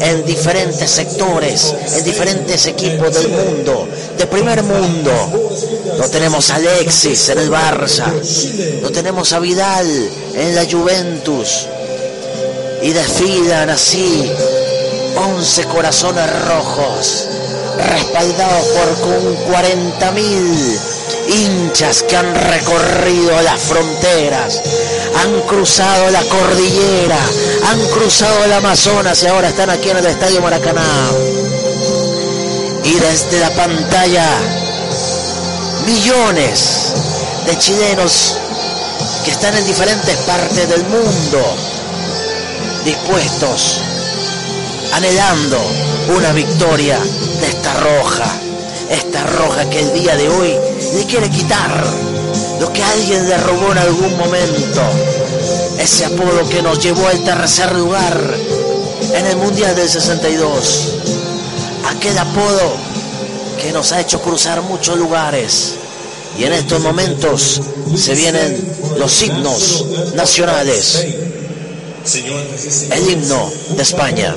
en diferentes sectores, en diferentes equipos del mundo, de primer mundo. No tenemos a Alexis en el Barça, no tenemos a Vidal en la Juventus. Y desfilan así 11 corazones rojos, respaldados por 40.000 hinchas que han recorrido las fronteras, han cruzado la cordillera, han cruzado el Amazonas y ahora están aquí en el Estadio Maracaná. Y desde la pantalla, millones de chilenos que están en diferentes partes del mundo, dispuestos, anhelando una victoria de esta roja, esta roja que el día de hoy le quiere quitar lo que alguien le robó en algún momento. Ese apodo que nos llevó al tercer lugar en el Mundial del 62. Aquel apodo que nos ha hecho cruzar muchos lugares. Y en estos momentos se vienen los himnos nacionales. El himno de España.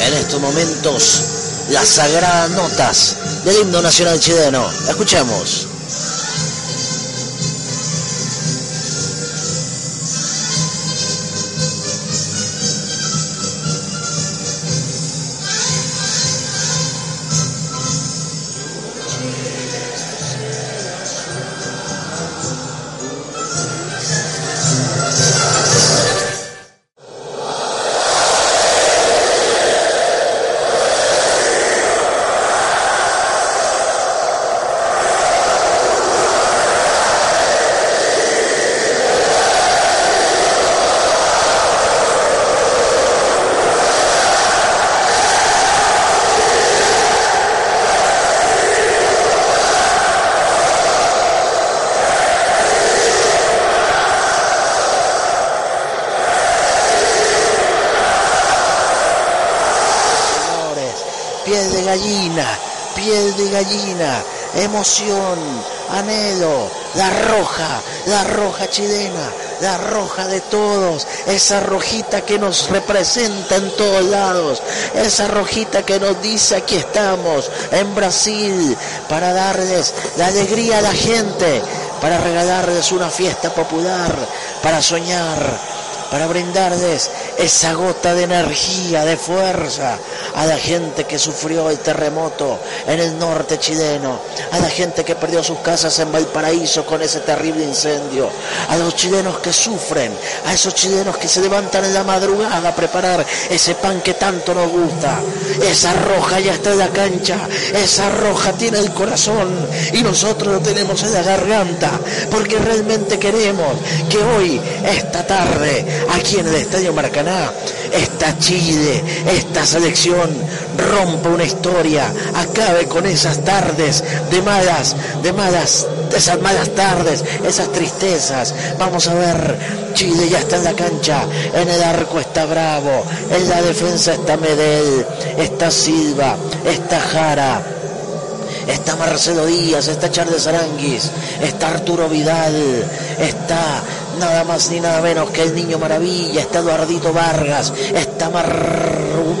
En estos momentos las sagradas notas del himno nacional chileno. Escuchemos. Gallina, emoción, anhelo, la roja, la roja chilena, la roja de todos, esa rojita que nos representa en todos lados, esa rojita que nos dice aquí estamos, en Brasil, para darles la alegría a la gente, para regalarles una fiesta popular, para soñar, para brindarles esa gota de energía, de fuerza, a la gente que sufrió el terremoto en el norte chileno, a la gente que perdió sus casas en Valparaíso con ese terrible incendio, a los chilenos que sufren, a esos chilenos que se levantan en la madrugada a preparar ese pan que tanto nos gusta. Esa roja ya está en la cancha, esa roja tiene el corazón y nosotros lo tenemos en la garganta, porque realmente queremos que hoy, esta tarde, aquí en el Estadio Maracaná, esta Chile, esta selección rompa una historia, acabe con esas tardes de malas, de malas, esas malas tardes, esas tristezas. Vamos a ver, Chile ya está en la cancha, en el arco está Bravo, en la defensa está Medel, está Silva, está Jara. Está Marcelo Díaz, está Charles Aranguis, está Arturo Vidal, está nada más ni nada menos que el Niño Maravilla, está Eduardito Vargas, está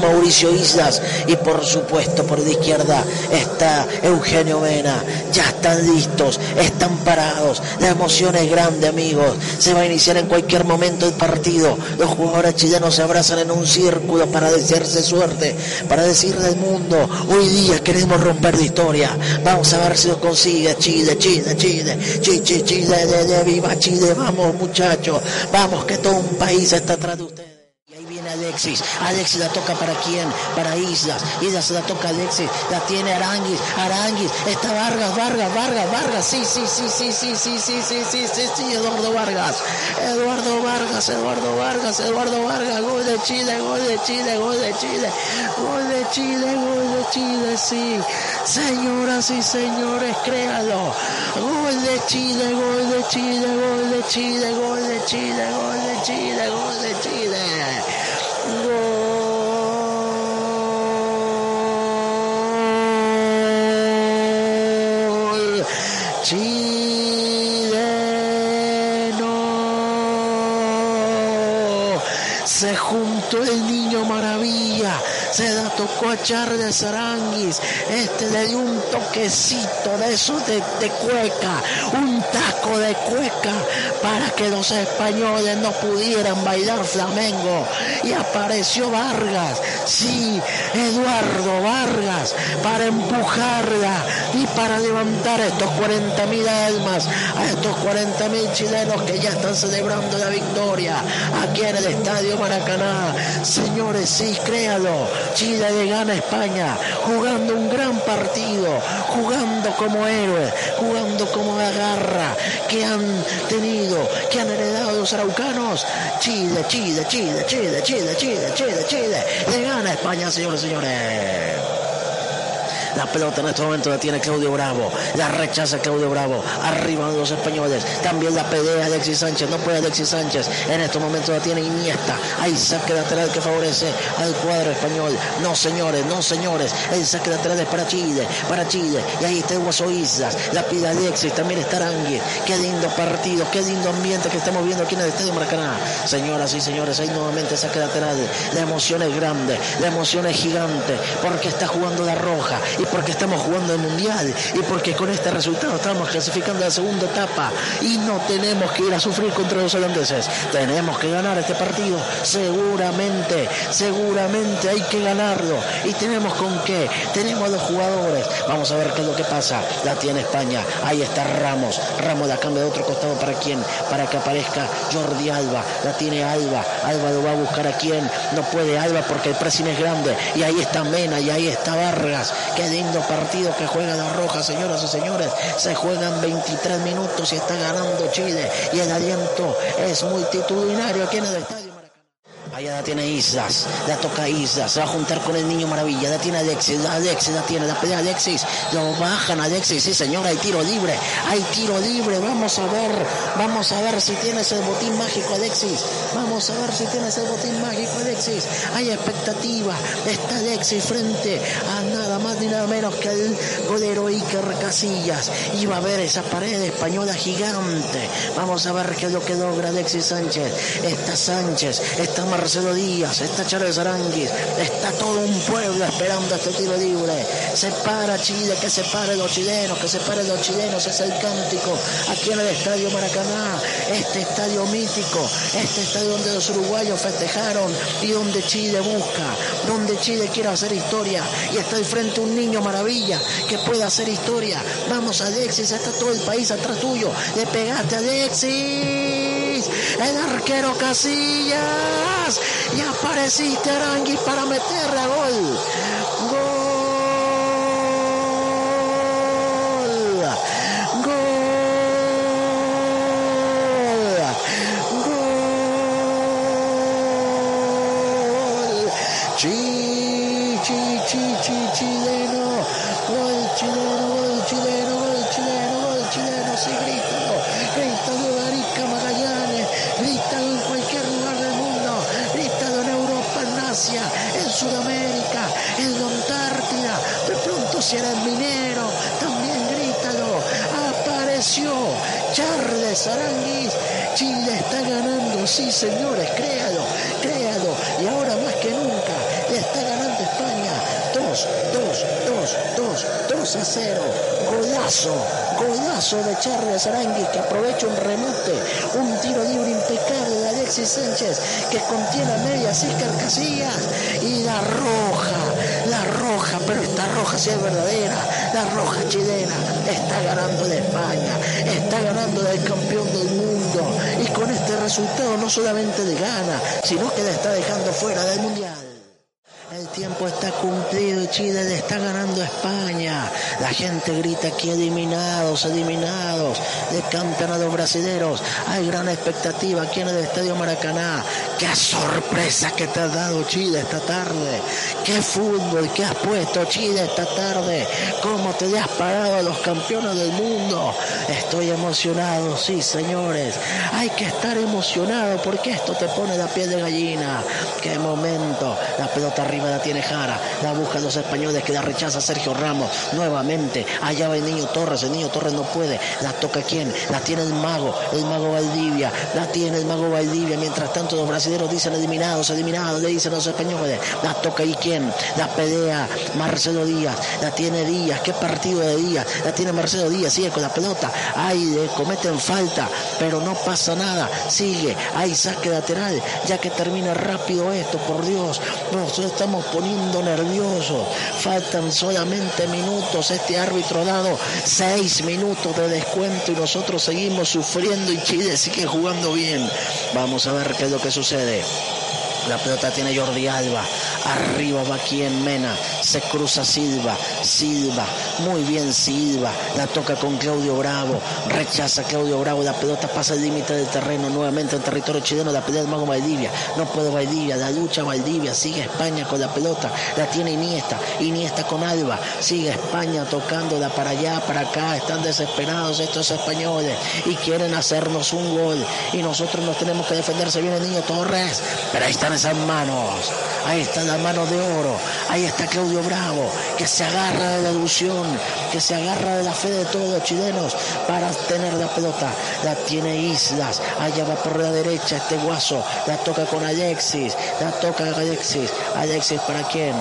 Mauricio Islas y por supuesto por la izquierda está Eugenio Mena. Ya están listos, están parados, la emoción es grande amigos, se va a iniciar en cualquier momento el partido, los jugadores chilenos se abrazan en un círculo para desearse suerte, para decirle al mundo, hoy día queremos romper la historia, vamos a ver si lo consigue Chile, Chile, Chile, Chile, Chile, Chile, viva Chile, vamos muchachos, vamos que todo un país está atrás de ustedes. Y ahí viene Alexis. Alexis la toca para quién? Para Islas. Islas la toca Alexis. La tiene Aranguis. Aranguis. Está Vargas, Vargas, Vargas, Vargas. Sí, sí, sí, sí, sí, sí, sí, sí, sí, sí, sí, Eduardo Vargas. Eduardo Vargas, Eduardo Vargas, Eduardo Vargas. Gol de Chile, gol de Chile, gol de Chile. Gol de Chile, gol de Chile, sí. Señoras y señores, créalo. Gol de Chile, gol de Chile, gol de Chile, gol de Chile, gol de Chile, gol de Chile. roll. Jesus. Se juntó el niño maravilla, se la tocó a Charles Aranguis, este le dio un toquecito de eso de, de cueca, un taco de cueca para que los españoles no pudieran bailar flamengo. Y apareció Vargas, sí, Eduardo Vargas, para empujarla y para levantar estos 40 mil almas, a estos 40 mil chilenos que ya están celebrando la victoria aquí en el Estadio Maracaná. Señores, sí, créalo, Chile le gana a España, jugando un gran partido, jugando como héroes, jugando como la garra que han tenido, que han heredado los araucanos. Chile, Chile, Chile, Chile, Chile, Chile, Chile, Chile. Le gana a España, señores señores. La pelota en este momento la tiene Claudio Bravo. La rechaza Claudio Bravo. Arriba de los españoles. También la pelea Alexis Sánchez. No puede Alexis Sánchez. En estos momentos la tiene Iniesta. Hay saque lateral que favorece al cuadro español. No, señores, no, señores. El saque lateral es para Chile. Para Chile. Y ahí está Guaso Islas. La pide Alexis. También está Arangui. Qué lindo partido. Qué lindo ambiente que estamos viendo aquí en el Estadio Maracaná. Señoras y señores, hay nuevamente saque lateral. La emoción es grande. La emoción es gigante. Porque está jugando la roja. Porque estamos jugando el mundial y porque con este resultado estamos clasificando a la segunda etapa. Y no tenemos que ir a sufrir contra los holandeses. Tenemos que ganar este partido, seguramente, seguramente hay que ganarlo. Y tenemos con qué, tenemos los jugadores. Vamos a ver qué es lo que pasa. La tiene España, ahí está Ramos, Ramos la cambia de otro costado para quién, para que aparezca Jordi Alba, la tiene Alba, Alba lo va a buscar a quién, no puede Alba porque el pressing es grande. Y ahí está Mena y ahí está Vargas, lindo partido que juega la Roja, señoras y señores. Se juegan 23 minutos y está ganando Chile. Y el aliento es multitudinario aquí en el estadio. Allá la tiene Islas, la toca Islas, se va a juntar con el niño maravilla, la tiene Alexis, la Alexis la tiene, la pelea Alexis, lo bajan Alexis, sí señor, hay tiro libre, hay tiro libre, vamos a ver, vamos a ver si tienes el botín mágico Alexis, vamos a ver si tienes el botín mágico Alexis, hay expectativa, está Alexis frente a más ni nada menos que el golero Iker Casillas, y va a ver esa pared española gigante, vamos a ver qué es lo que logra Alexis Sánchez, está Sánchez, está Marcelo Díaz, está Charles Aranguis, está todo un pueblo esperando este tiro libre. Se para Chile, que se pare los chilenos, que se pare los chilenos, es el cántico aquí en el Estadio Maracaná, este estadio mítico, este estadio donde los uruguayos festejaron y donde Chile busca, donde Chile quiere hacer historia y está al frente un niño maravilla que puede hacer historia. Vamos Alexis, está todo el país atrás tuyo, le pegaste Alexis, el arquero Casillas y apareciste Arangui para meterle a gol. Gol. Gol. Gol. Chi, chi, chi, chi, chileno. Gol chileno, gol chileno, gol chileno, gol chileno. Sí, grítalo. Grítalo de Arica Magallanes. Grítalo en cualquier lugar del mundo. Grítalo en Europa, en Asia, en Sudamérica, en la Antártida. De pronto si eres minero, también grítalo. Apareció Charles Aranguis. Chile está ganando, sí señores, créalo, créalo. Y ahora más que nunca le está ganando España. 2, 2, 2, 2, 2 a 0. Golazo, golazo de Charles Aranguis que aprovecha un remate, un tiro libre impecable de Alexis Sánchez que contiene a media Iker Casillas y la roja, la roja, pero esta roja sí es verdadera, la roja chilena está ganando de España, está ganando del campeón del mundo. Y con este resultado no solamente le gana, sino que le está dejando fuera del Mundial. El tiempo está cumplido Chile le está ganando España. La gente grita aquí eliminados, eliminados de campeonatos brasileños. Hay gran expectativa aquí en el Estadio Maracaná. Qué sorpresa que te ha dado Chile esta tarde. Qué fútbol que has puesto Chile esta tarde. Cómo te has parado a los campeones del mundo. Estoy emocionado, sí, señores. Hay que estar emocionado porque esto te pone la piel de gallina. Qué momento. La pelota arriba la tiene Jara. Los españoles que la rechaza Sergio Ramos. Nuevamente. Allá va el niño Torres. El niño Torres no puede. La toca quién? La tiene el mago. El mago Valdivia. La tiene el mago Valdivia. Mientras tanto los brasileños dicen eliminados, eliminados. Le dicen los españoles. La toca y quién? La pelea Marcelo Díaz. La tiene Díaz. Qué partido de Díaz. La tiene Marcelo Díaz. Sigue con la pelota. Ahí le cometen falta. Pero no pasa nada. Sigue. Ahí saque lateral. Ya que termina rápido esto. Por Dios. Nos estamos poniendo nerviosos. Faltan solamente minutos. Este árbitro ha dado seis minutos de descuento y nosotros seguimos sufriendo y Chile sigue jugando bien. Vamos a ver qué es lo que sucede. La pelota tiene Jordi Alba. Arriba va quien Mena. Se cruza Silva. Silva. Muy bien Silva. La toca con Claudio Bravo. Rechaza Claudio Bravo. La pelota pasa el límite del terreno. Nuevamente en territorio chileno. La pelea del mago Valdivia. No puede Valdivia. La lucha Valdivia. Sigue España con la pelota. La tiene Iniesta. Iniesta con Alba. Sigue España tocándola para allá, para acá. Están desesperados estos españoles. Y quieren hacernos un gol. Y nosotros nos tenemos que defender. Se viene niño Torres. Pero ahí están esas manos. Ahí está la mano de oro. Ahí está Claudio Bravo, que se agarra de la ilusión, que se agarra de la fe de todos los chilenos para tener la pelota. La tiene Islas. Allá va por la derecha este guaso. La toca con Alexis. La toca Alexis. Alexis para quién?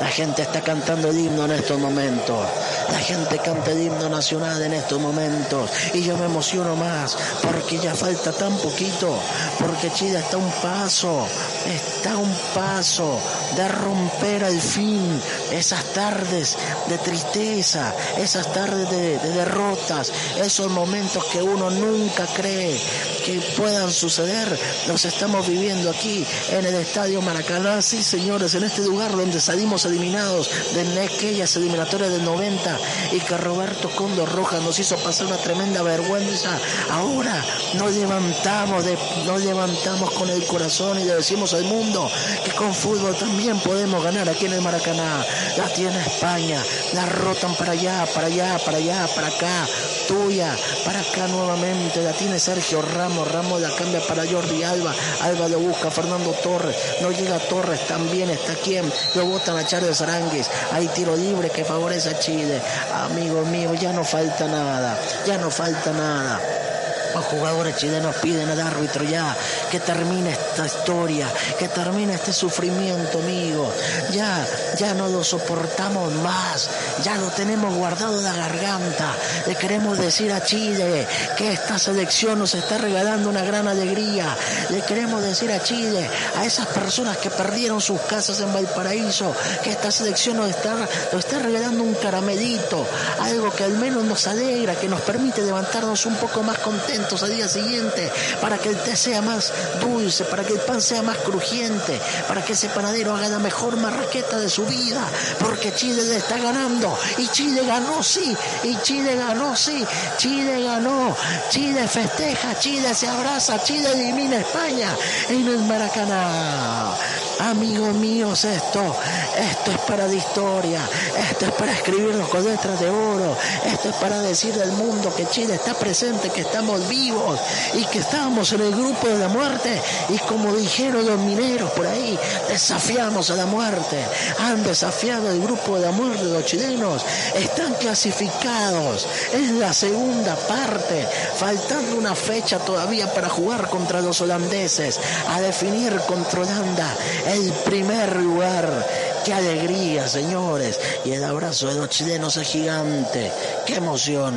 La gente está cantando el himno en estos momentos. La gente canta el himno nacional en estos momentos. Y yo me emociono más porque ya falta tan poquito. Porque Chile está a un paso. Está un paso de romper al fin esas tardes de tristeza. Esas tardes de, de derrotas. Esos momentos que uno nunca cree que puedan suceder. Los estamos viviendo aquí en el Estadio Maracaná. Sí, señores, en este lugar donde salimos eliminados de aquellas eliminatorias del 90 y que Roberto Condo Rojas nos hizo pasar una tremenda vergüenza. Ahora nos levantamos, nos levantamos con el corazón y le decimos al mundo que con fútbol también podemos ganar aquí en el Maracaná. La tiene España, la rotan para allá, para allá, para allá, para acá, tuya, para acá nuevamente. La tiene Sergio Ramos, Ramos la cambia para Jordi Alba, Alba lo busca, Fernando Torres, no llega Torres, también está quien, lo botan a Charles Arangues, hay tiro libre que favorece a Chile. Amigo mío, ya no falta nada, ya no falta nada. Los jugadores chilenos piden al árbitro ya que termine esta historia, que termine este sufrimiento, amigo. Ya, ya no lo soportamos más, ya lo tenemos guardado en la garganta. Le queremos decir a Chile que esta selección nos está regalando una gran alegría. Le queremos decir a Chile, a esas personas que perdieron sus casas en Valparaíso, que esta selección nos está, nos está regalando un caramelito, algo que al menos nos alegra, que nos permite levantarnos un poco más contentos al día siguiente, para que el té sea más dulce, para que el pan sea más crujiente, para que ese panadero haga la mejor marraqueta de su vida, porque Chile le está ganando, y Chile ganó, sí, y Chile ganó, sí, Chile ganó, Chile festeja, Chile se abraza, Chile elimina España en el Maracaná. Amigos míos, esto, esto es para la historia, esto es para escribirnos con letras de oro, esto es para decir al mundo que Chile está presente, que estamos vivos y que estamos en el grupo de la muerte. Y como dijeron los mineros por ahí, desafiamos a la muerte, han desafiado el grupo de la muerte los chilenos, están clasificados, es la segunda parte, faltando una fecha todavía para jugar contra los holandeses, a definir contra Holanda el primer lugar. Qué alegría, señores. Y el abrazo de los chilenos es gigante. Qué emoción.